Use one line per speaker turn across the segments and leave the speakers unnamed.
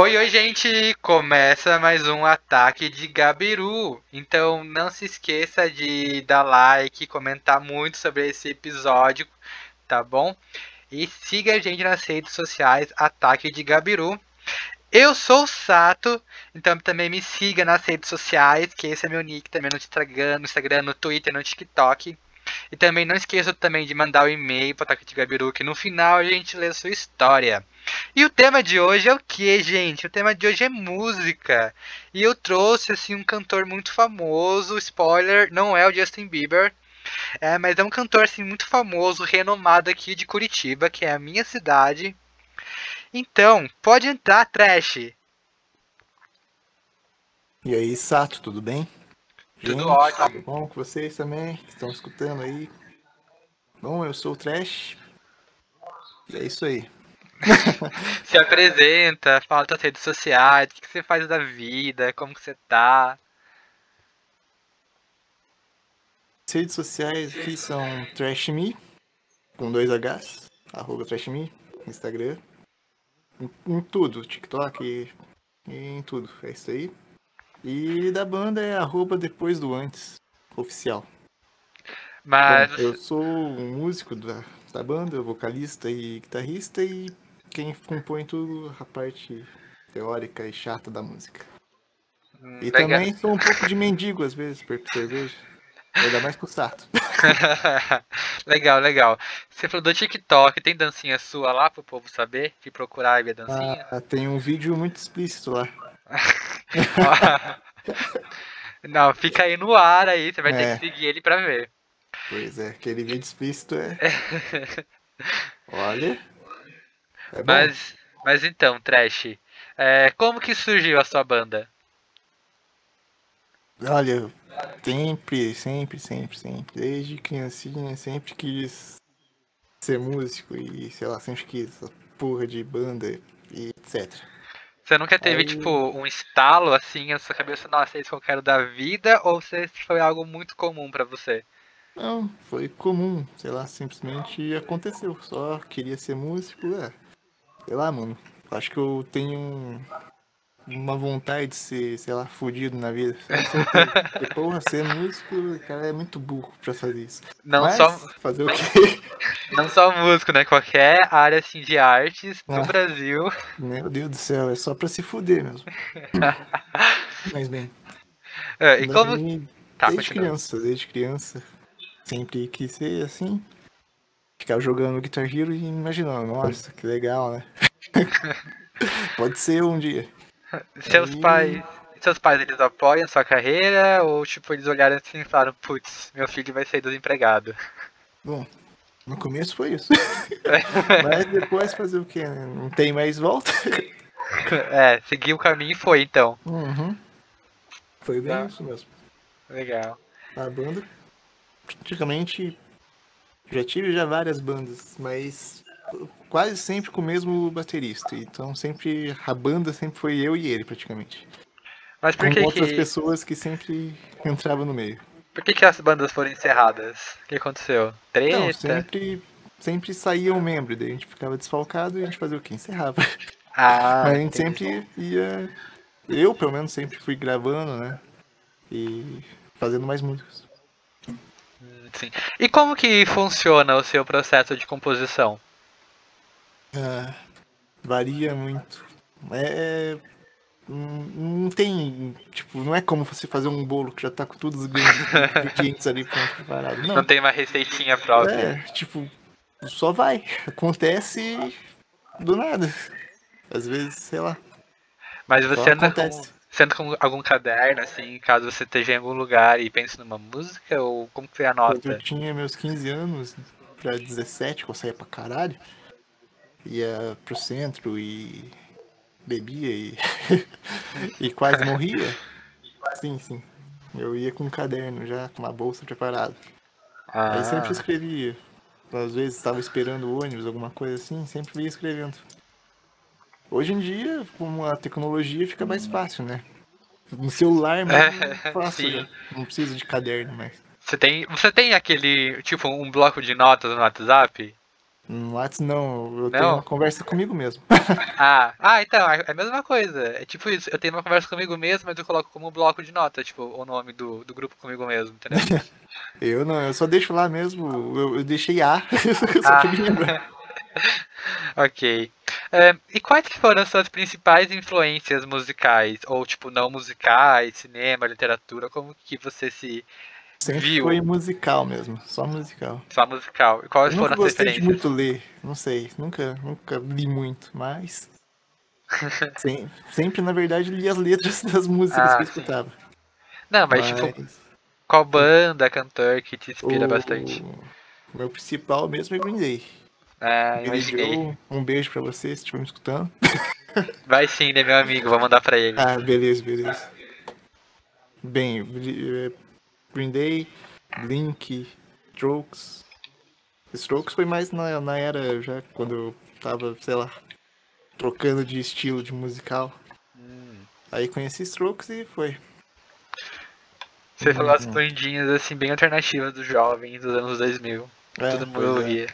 Oi, oi, gente! Começa mais um ataque de Gabiru. Então não se esqueça de dar like, comentar muito sobre esse episódio, tá bom? E siga a gente nas redes sociais Ataque de Gabiru. Eu sou o Sato, então também me siga nas redes sociais, que esse é meu nick também no Instagram, no, Instagram, no Twitter, no TikTok. E também não esqueça também de mandar o um e-mail para o Ataque de Gabiru, que no final a gente lê a sua história. E o tema de hoje é o que, gente? O tema de hoje é música. E eu trouxe assim um cantor muito famoso, spoiler, não é o Justin Bieber. É, mas é um cantor assim muito famoso, renomado aqui de Curitiba, que é a minha cidade. Então, pode entrar, Trash.
E aí, Sato, tudo bem?
Tudo Gente, ótimo.
Tudo bom com vocês também, que estão escutando aí? Bom, eu sou o Trash. E é isso aí.
Se apresenta, fala das redes sociais, o que você faz da vida, como que você tá.
As redes sociais aqui são TrashMe, com dois Hs, arroba TrashMe, Instagram, em, em tudo, TikTok, em tudo, é isso aí. E da banda é arroba depois do antes, oficial.
Mas.
Bom, eu sou um músico da, da banda, vocalista e guitarrista, e quem compõe tudo a parte teórica e chata da música. Hum, e legal. também sou um pouco de mendigo às vezes, perto cerveja. Ainda mais com o Sato.
legal, legal. Você falou do TikTok, tem dancinha sua lá pro povo saber? De procurar e ver dancinha?
Ah, tem um vídeo muito explícito lá.
Não, fica aí no ar aí, você vai é. ter que seguir ele pra ver.
Pois é, aquele vídeo explícito é. Olha.
É mas, mas então, Trash, é, como que surgiu a sua banda?
Olha, sempre, sempre, sempre, sempre, desde criancinha, sempre quis ser músico e, sei lá, sempre quis essa porra de banda e etc.
Você nunca teve, Aí... tipo, um estalo assim na sua cabeça, nossa, é isso que eu quero da vida, ou você foi algo muito comum para você?
Não, foi comum, sei lá, simplesmente aconteceu. Só queria ser músico, é. Sei lá, mano. Acho que eu tenho uma vontade de ser, sei lá, fudido na vida. Porque, porra, ser músico, cara, é muito burro pra fazer isso.
Não Mas, só.
Fazer o quê?
Não só músico, né? Qualquer área assim de artes no ah, Brasil.
Meu Deus do céu, é só pra se fuder mesmo. Mas bem.
É, e como. Mim,
tá, desde criança, desde criança. Sempre quis ser assim. Ficar jogando Guitar Hero e imaginando, nossa, que legal, né? Pode ser um dia.
Seus Aí... pais. Seus pais eles apoiam sua carreira ou tipo eles olharam assim e falaram, putz, meu filho vai ser desempregado?
Bom, no começo foi isso. Mas depois fazer o que? Né? Não tem mais volta.
É, seguir o caminho e foi então.
Uhum. Foi bem isso mesmo.
Legal.
A banda, praticamente, já tive já várias bandas, mas quase sempre com o mesmo baterista. Então sempre a banda sempre foi eu e ele praticamente.
Mas por que
com outras
que...
pessoas que sempre entravam no meio.
Por que, que as bandas foram encerradas? O que aconteceu? Treta?
Não, sempre, sempre saía um membro, daí a gente ficava desfalcado e a gente fazia o quê? Encerrava.
Ah,
Mas a gente entendi. sempre ia. Eu, pelo menos, sempre fui gravando, né? E fazendo mais músicas.
Sim. E como que funciona o seu processo de composição?
Ah, varia muito. É, não tem, tipo, não é como você fazer um bolo que já tá com todos os ingredientes ali preparados. Não.
não tem uma receitinha própria.
É, tipo, só vai. Acontece do nada. Às vezes, sei lá.
Mas você anda com, você anda com algum caderno, assim, caso você esteja em algum lugar e pense numa música, ou como que você anota?
Quando eu tinha meus 15 anos, pra 17, que eu saía pra caralho, ia pro centro e bebia e, e quase morria. Sim, sim. Eu ia com um caderno já, com uma bolsa preparada. Ah. Aí sempre escrevia. Às vezes estava esperando o ônibus, alguma coisa assim, sempre ia escrevendo. Hoje em dia, com a tecnologia, fica mais fácil, né? No celular é mais fácil, já. não precisa de caderno mais.
Você tem, você tem aquele, tipo, um bloco de notas no WhatsApp?
No WhatsApp não, eu tenho
Não?
uma conversa comigo mesmo.
Ah, ah, então, é a mesma coisa. É tipo isso, eu tenho uma conversa comigo mesmo, mas eu coloco como bloco de nota, tipo, o nome do, do grupo comigo mesmo, entendeu?
Eu não, eu só deixo lá mesmo. Eu, eu deixei A, só
Ah.
pra me lembrar.
ok. É, e quais foram as suas principais influências musicais? Ou, tipo, não musicais, cinema, literatura, como que você se...
Sempre
Viu?
foi musical mesmo, só musical.
Só musical. E quais
Eu nunca
foram as referências?
muito ler, não sei, nunca, nunca li muito, mas. Sem- sempre, na verdade, li as letras das músicas
Ah,
que eu
sim.
escutava.
Não, mas, tipo, qual banda, cantor que te inspira
o,
bastante?
o meu principal mesmo é Green Day.
Ah, imaginei.
Um beijo pra você se estiver me escutando.
Vai sim, né, meu amigo? Vou mandar pra ele.
Ah, beleza, beleza. Bem, eh, Green Day, Blink, Strokes. Strokes foi mais na, na era já quando eu tava, sei lá, trocando de estilo de musical.
Hum.
Aí conheci Strokes e foi.
Você falou as
Uhum.
bandinhas, assim, bem alternativas dos jovens dos anos 2000.
É,
Todo mundo
é.
ouvia.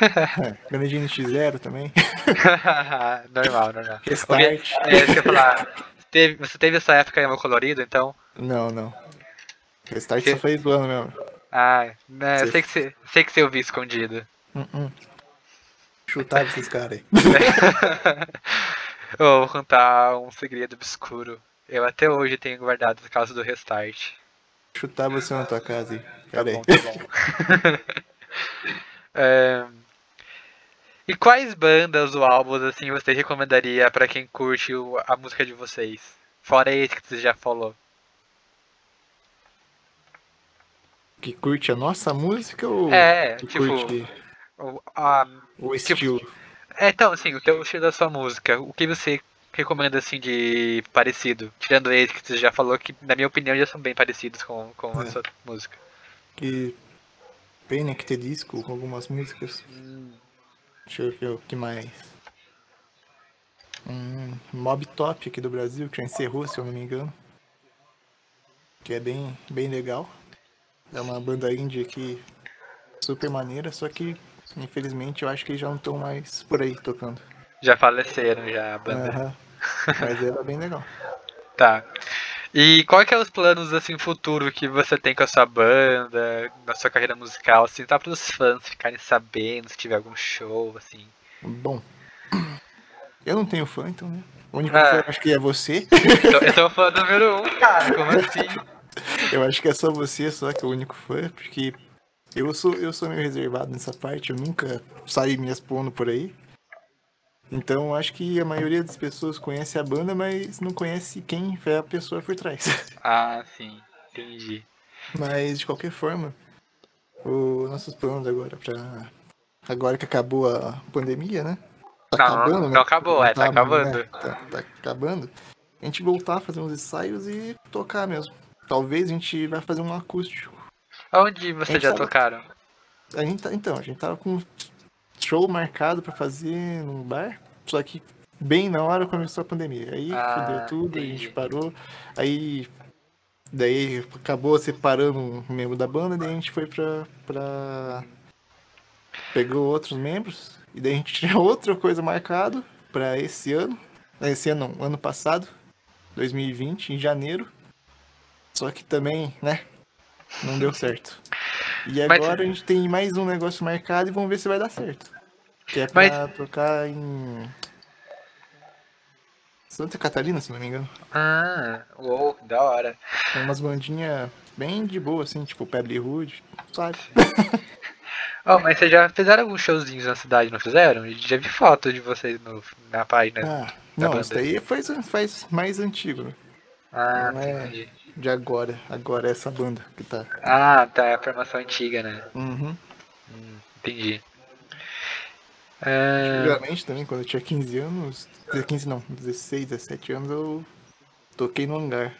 É, Granadinho X0 também.
normal, normal.
Restart.
É, isso que eu ia falar. Teve- você teve essa época em Colorido, então?
Não, não. Restart
Que-
só foi do ano mesmo.
Ah, né, eu
Você-
sei que você, sei que você ouviu escondido.
Hum. Chutava esses caras aí.
Eu vou contar um segredo obscuro. Eu até hoje tenho guardado por causa do restart.
Chutar você na tua casa aí.
Tá
Pera aí.
bom, tá bom. É, E quais bandas ou álbuns assim você recomendaria pra quem curte a música de vocês? Fora esse que você já falou.
Que curte a nossa música ou
É,
que
tipo,
curte
o- a-
o estilo?
é, então, assim, o teu estilo da sua música, o que você recomenda assim de parecido? Tirando esse que você já falou que, na minha opinião, já são bem parecidos com, com a
É.
sua música.
Que Panic! The Disco com algumas músicas. Deixa eu ver o que mais. Hum, Mob Top aqui do Brasil, que já encerrou, se eu não me engano. Que é bem, bem legal. É uma banda indie aqui super maneira, só que infelizmente eu acho que já não estão mais por aí tocando.
Já faleceram já a banda.
Aham. Mas era bem legal.
Tá. E qual que é os planos assim futuro que você tem com a sua banda, na sua carreira musical, assim, tá para os fãs ficarem sabendo se tiver algum show, assim.
Bom. Eu não tenho fã, então, né? O único
Ah.
fã acho que é você.
Eu, eu sou o fã número um, cara, como assim?
Eu acho que é só você só que é o único fã, porque eu sou, eu sou meio reservado nessa parte, eu nunca saí me expondo por aí. Então acho que a maioria das pessoas conhece a banda, mas não conhece quem é a pessoa por trás.
Ah, sim, entendi.
Mas de qualquer forma, os nossos planos agora pra. Agora que acabou a pandemia, né? Tá
Não,
acabando,
não
né?
acabou, é, tá acabando.
né? Tá, tá acabando. A gente voltar a fazer uns ensaios e tocar mesmo. Talvez a gente vai fazer um acústico.
Onde vocês já tocaram?
A gente tá, então, a gente tava com um show marcado pra fazer num bar, só que bem na hora começou a pandemia. Aí
Ah,
fudeu tudo, a
entendi.
gente parou. Aí daí acabou separando um membro da banda, daí a gente foi pra, pra... pegou outros membros e daí a gente tinha outra coisa marcado pra esse ano. Esse ano não, ano passado, 2020, em janeiro. Só que também, né, não deu certo. E
Mas-
agora a gente tem mais um negócio marcado e vamos ver se vai dar certo. Que é pra tocar em Santa Catarina, se não me engano.
Ah, uou, da hora.
Tem umas bandinhas bem de boa, assim, tipo Pebble Hood, sabe?
Oh, mas vocês já fizeram alguns showzinhos na cidade, não fizeram? Já vi foto de vocês no, na página.
Ah, não,
banda.
isso daí faz, faz mais antigo?
Ah,
não é-
entendi.
De agora. Agora é essa banda que tá.
Ah, tá, é a formação antiga, né?
Uhum.
Entendi. É,
Antigamente também, quando eu tinha 15 anos, 15 não, 16, 17 anos, eu toquei no hangar.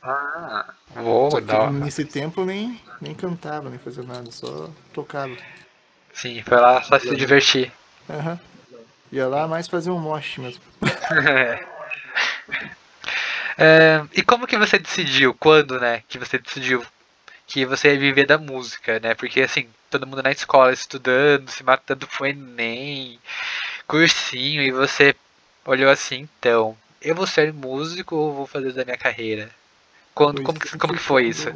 Ah, uou,
Só que
da hora.
nesse tempo eu nem, nem cantava, nem fazia nada, só tocava.
Sim, foi lá só se divertir.
Aham. Ia lá mais fazer um mosh mesmo.
É, e como que você decidiu, quando, né, que você decidiu que você ia viver da música, né? Porque assim, todo mundo na escola estudando, se matando pro Enem, cursinho, e você olhou assim, então, eu vou ser músico ou vou fazer da minha carreira? Quando, como, que, como que foi isso?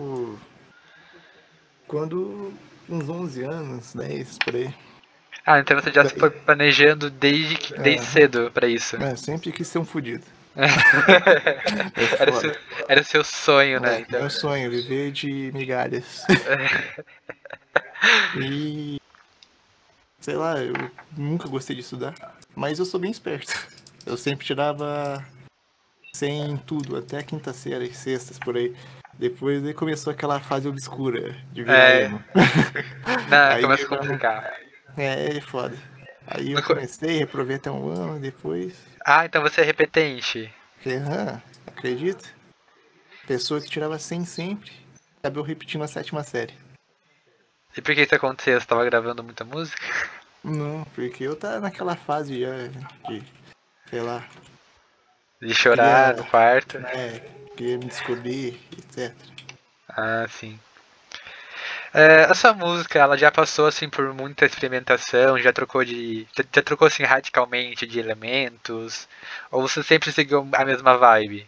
Quando uns 11 anos, 10 por aí.
Ah, então você já Daí... foi planejando desde, que, desde é, cedo pra isso.
É, sempre quis ser um fudido.
era, seu, era seu sonho, né?
É, então. Meu sonho, viver de migalhas. e. Sei lá, eu nunca gostei de estudar, mas eu sou bem esperto. Eu sempre tirava 100 em tudo, até a quinta série, sextas por aí. Depois aí começou aquela fase obscura de virar é. emo.
Não, começa a complicar.
É, é foda. Aí eu comecei, reprovei até um ano, depois.
Ah, então você é repetente.
Aham, acredita? Pessoa que tirava 100 sempre, acabou repetindo a sétima série.
E por que isso aconteceu? Você tava gravando muita música?
Não, porque eu tava naquela fase já de, sei lá.
De chorar queria, no quarto?
É, queria me descobrir, etc.
Ah, sim. É, essa música, ela já passou assim por muita experimentação, já trocou de, já, trocou assim radicalmente de elementos, ou você sempre seguiu a mesma vibe?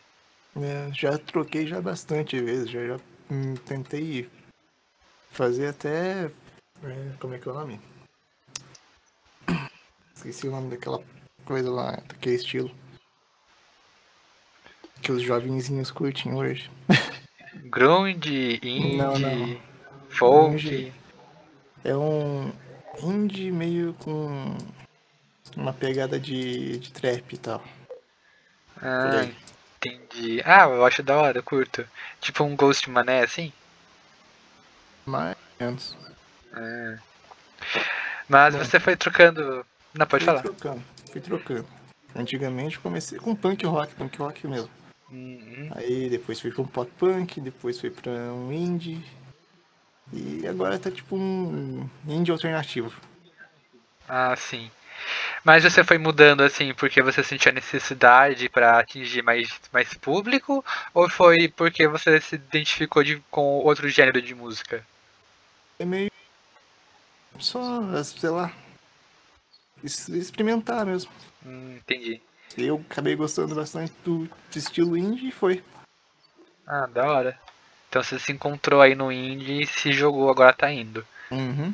É, já troquei já bastante vezes, já, já hum, tentei fazer até, é, como é que é o nome? Esqueci o nome daquela coisa lá, daquele estilo que os jovenzinhos curtem hoje.
Grunge, indie. Não, não folk.
É um indie meio com uma pegada de, de trap e tal.
Ah, entendi. Ah, eu acho da hora, eu curto. Tipo um Ghost Mané assim?
Mais menos.
Ah. Mas Bom, você foi trocando. Não, pode
fui
falar.
Trocando, fui trocando. Antigamente comecei com punk rock, punk rock mesmo.
Uhum.
Aí depois fui com pop punk, depois fui pra um indie. E agora tá tipo um indie alternativo.
Ah, sim. Mas você foi mudando assim porque você sentia necessidade para atingir mais, mais público? Ou foi porque você se identificou de, com outro gênero de música?
É meio. Só, sei lá. Experimentar mesmo.
Hum, entendi.
Eu acabei gostando bastante do estilo indie e foi.
Ah, da hora. Então você se encontrou aí no indie e se jogou, agora tá indo.
Uhum.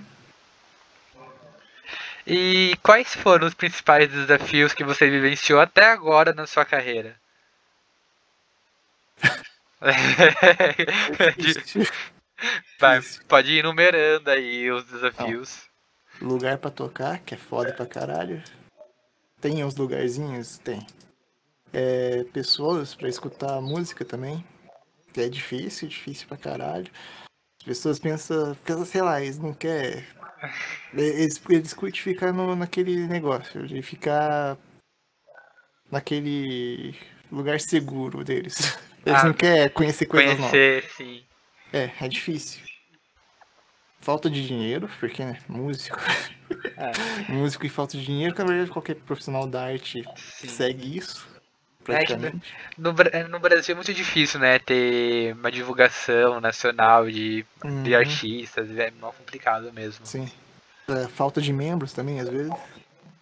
E quais foram os principais desafios que você vivenciou até agora na sua carreira? Vai, pode ir enumerando aí os desafios.
Não. Lugar para tocar, que é foda pra caralho. Tem uns lugarzinhos? Tem. É, pessoas para escutar música também é difícil, difícil pra caralho. As pessoas pensam, pensam sei lá, eles não querem. Eles, eles curtem ficar no, naquele negócio, de ficar naquele lugar seguro deles. Eles ah, não querem conhecer coisas
conhecer,
novas.
Sim.
É, é difícil. Falta de dinheiro, porque, né, músico. É. músico e falta de dinheiro, que na verdade qualquer profissional da arte sim. segue isso.
É no, no, Brasil é muito difícil, né, ter uma divulgação nacional de, uhum. de artistas, é mal complicado mesmo.
Sim. É, falta de membros também, às vezes,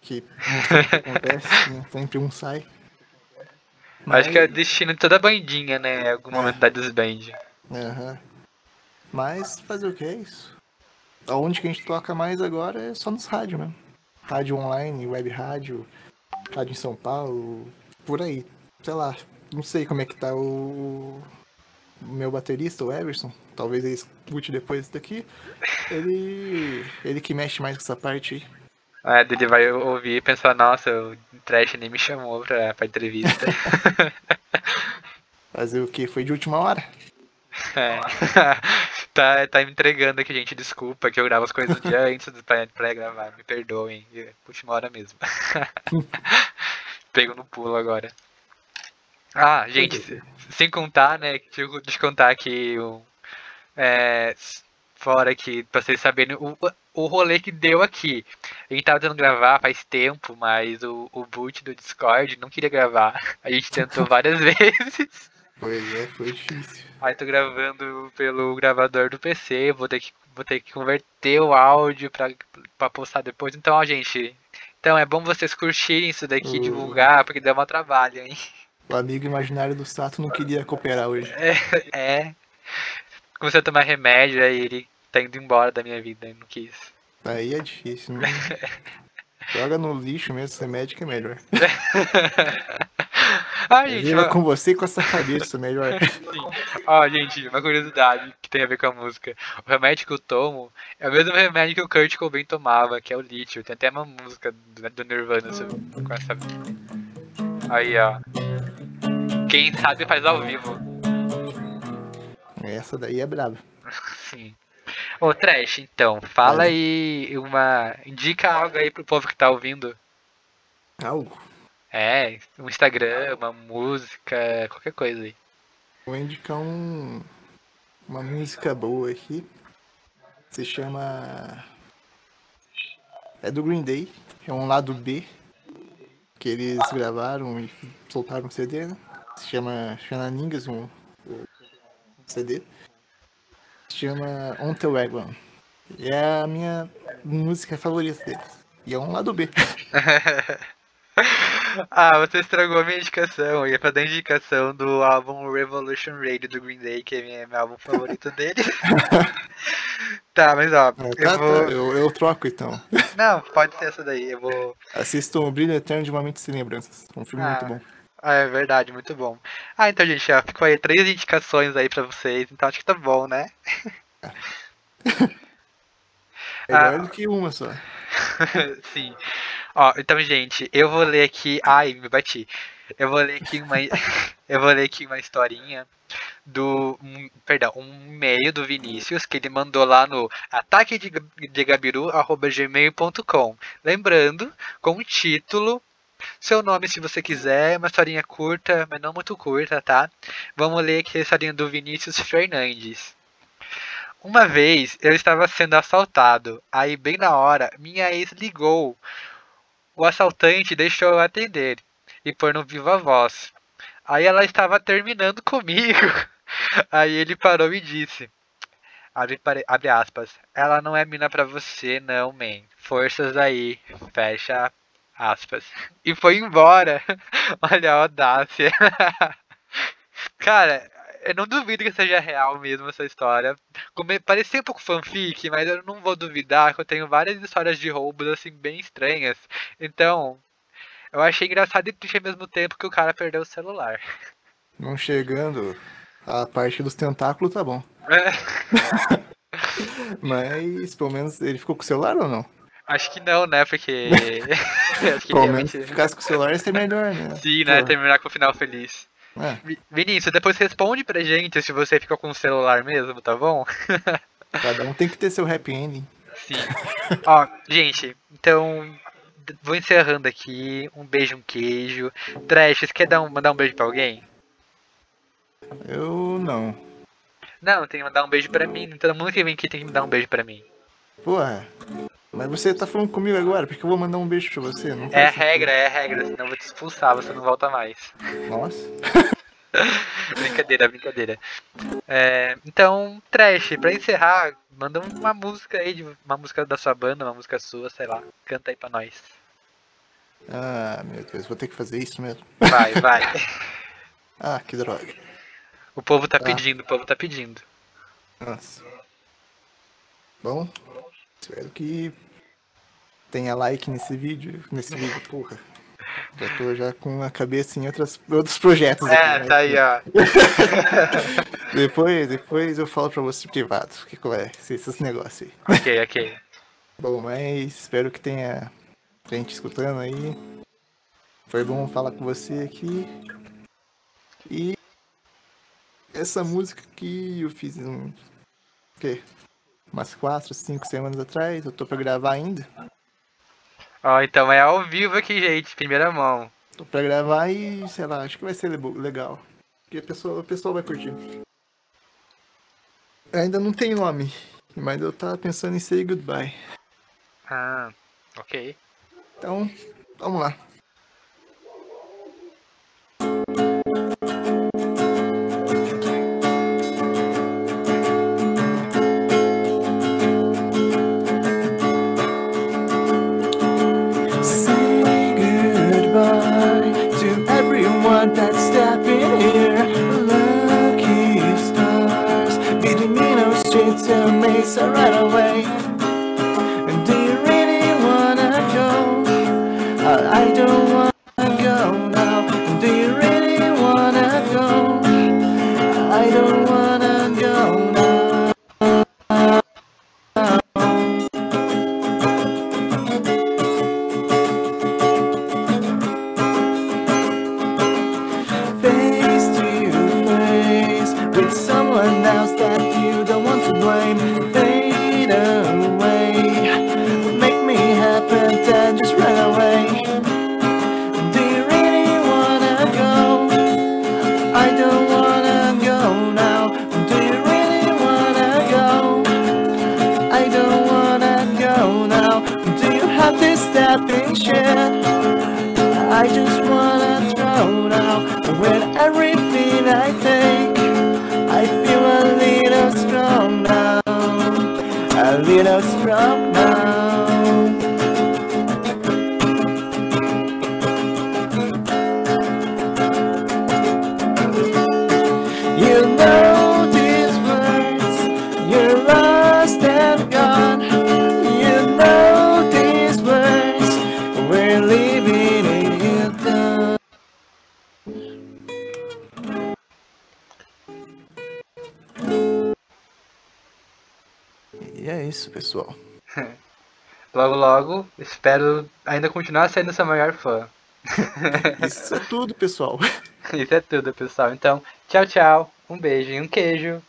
que acontece, né? sempre um sai.
Mas... Acho que é o destino de toda bandinha, né, em algum é. momento da desband.
Uhum. Mas fazer o que é isso? Aonde que a gente toca mais agora é só nos rádios, né? Rádio online, web rádio, rádio em São Paulo, por aí. Sei lá, não sei como é que tá o, o meu baterista, o Everson. Talvez ele escute depois daqui. Ele. Ele que mexe mais com essa parte aí.
É, ele vai ouvir e pensar, nossa, o Trash nem me chamou pra, pra entrevista.
Fazer o que? Foi de última hora?
É. tá, tá me entregando aqui, gente. Desculpa que eu gravo as coisas um dia antes pra, pra gravar. Me perdoem. Última hora mesmo. Pego no pulo agora. Ah, gente, sem contar, né? Deixa eu te contar aqui o. É, fora aqui, pra vocês saberem o, o rolê que deu aqui. A gente tava tentando gravar faz tempo, mas o, o boot do Discord não queria gravar. A gente tentou várias vezes.
Pois é, foi difícil.
Aí tô gravando pelo gravador do PC, vou ter que, vou ter que converter o áudio pra, pra postar depois. Então, ó, gente. Então é bom vocês curtirem isso daqui,
Uh.
divulgar, porque deu um trabalho, hein?
O amigo imaginário do Sato não queria cooperar hoje.
É. Comecei a tomar remédio, aí ele tá indo embora da minha vida, não quis.
Aí é difícil. Não... Joga no lixo mesmo, ser médico é melhor.
Ah, gente,
Viva
ó,
com você e com essa cabeça, melhor.
ó, gente, uma curiosidade que tem a ver com a música. O remédio que eu tomo é o mesmo remédio que o Kurt Cobain tomava, que é o lítio. Tem até uma música do, do Nirvana sobre- com essa. Aí, ó. Quem sabe faz ao vivo.
Essa daí é brava.
Sim. Ô, Trash, então, fala aí uma. Indica algo aí pro povo que tá ouvindo.
Algo.
É, um Instagram, uma música, qualquer coisa aí.
Vou indicar um, uma música boa aqui. Se chama. É do Green Day. É um lado B. Que eles gravaram e soltaram um CD, né? Se chama Xananingas, um, um CD. Se chama On the Wagon. E é a minha música favorita deles. E é um lado B.
ah, você estragou a minha indicação. Eu ia pra dar indicação do álbum Revolution Radio do Green Day, que é meu álbum favorito dele. tá, mas ó,
tá,
eu
tá,
vou.
eu, eu troco então.
Não, pode ser essa daí. Eu vou.
Assistam o Brilho Eterno de uma Mente Sem Lembranças. Um filme
Ah.
muito bom.
Ah, é verdade, muito bom. Ah, então, gente, ó, ficou aí três indicações aí pra vocês, então acho que tá bom, né?
Melhor
Ah.
do que uma só.
Sim. Ó, então, gente, eu vou ler aqui. Ai, me bati. Eu vou ler aqui uma. eu vou ler aqui uma historinha do. um- perdão, um e-mail do Vinícius que ele mandou lá no ataque de, de gmail.com. Lembrando, com o título. Seu nome, se você quiser, uma historinha curta, mas não muito curta, tá? Vamos ler aqui a historinha do Vinícius Fernandes. Uma vez eu estava sendo assaltado, aí bem na hora minha ex ligou. O assaltante deixou eu atender e pôr no viva voz. Aí ela estava terminando comigo. Aí ele parou e disse: abre, abre aspas, ela não é mina pra você, não, man. Forças aí, fecha aspas. E foi embora. Olha a audácia. Cara, eu não duvido que seja real mesmo essa história. Parecia um pouco fanfic, mas eu não vou duvidar que eu tenho várias histórias de roubos assim bem estranhas. Então, eu achei engraçado e triste ao mesmo tempo que o cara perdeu o celular.
Não chegando a parte dos tentáculos, tá bom. Mas pelo menos ele ficou com o celular ou não?
Acho que não, né? Porque.
Pelo menos se ficasse com o celular ia ser melhor, né?
Sim, né?
Pô,
Terminar com o final feliz.
é,
Vi- Vinícius, depois responde pra gente se você ficou com o celular mesmo, tá bom?
cada um tem que ter seu happy ending.
Sim. Ó, gente, então. Vou encerrando aqui. Um beijo, um queijo. Trash, você quer dar um, mandar um beijo pra alguém?
Eu não.
Não, tem que mandar um beijo pra mim. Todo mundo que vem aqui tem que me dar um beijo pra mim.
Porra. Mas você tá falando comigo agora, porque eu vou mandar um beijo pra você? Não
É regra, é regra, senão eu vou te expulsar, você não volta mais.
Nossa.
brincadeira, brincadeira. É, então, Trash, pra encerrar, manda uma música aí, de uma música da sua banda, uma música sua, sei lá. Canta aí pra nós.
Ah, meu Deus, vou ter que fazer isso mesmo.
Vai, vai.
Ah, que droga.
O povo tá
Tá.
pedindo, o povo tá pedindo.
Nossa. Bom, espero que tenha like nesse vídeo. Nesse vídeo, porra. Já tô já com a cabeça em outras, outros projetos.
É,
aqui, né?
tá aí, ó.
Depois, depois eu falo pra você privado o que, é esse- esses negócios aí.
Ok, ok.
Bom, mas espero que tenha gente escutando aí. Foi bom falar com você aqui. E essa música que eu fiz um, o quê? Umas 4, 5 semanas atrás, eu tô pra gravar ainda.
Ó, então é ao vivo aqui, gente, primeira mão.
Tô pra gravar e, sei lá, acho que vai ser legal. Porque a pessoa, a pessoa vai curtir. Ainda não tem nome, mas eu tava pensando em Say Goodbye.
Ah, ok.
Então, vamos lá. pessoal.
logo, logo, espero ainda continuar sendo seu maior fã.
Isso é tudo, pessoal.
Isso é tudo, pessoal. Então, tchau, tchau. Um beijo e um queijo.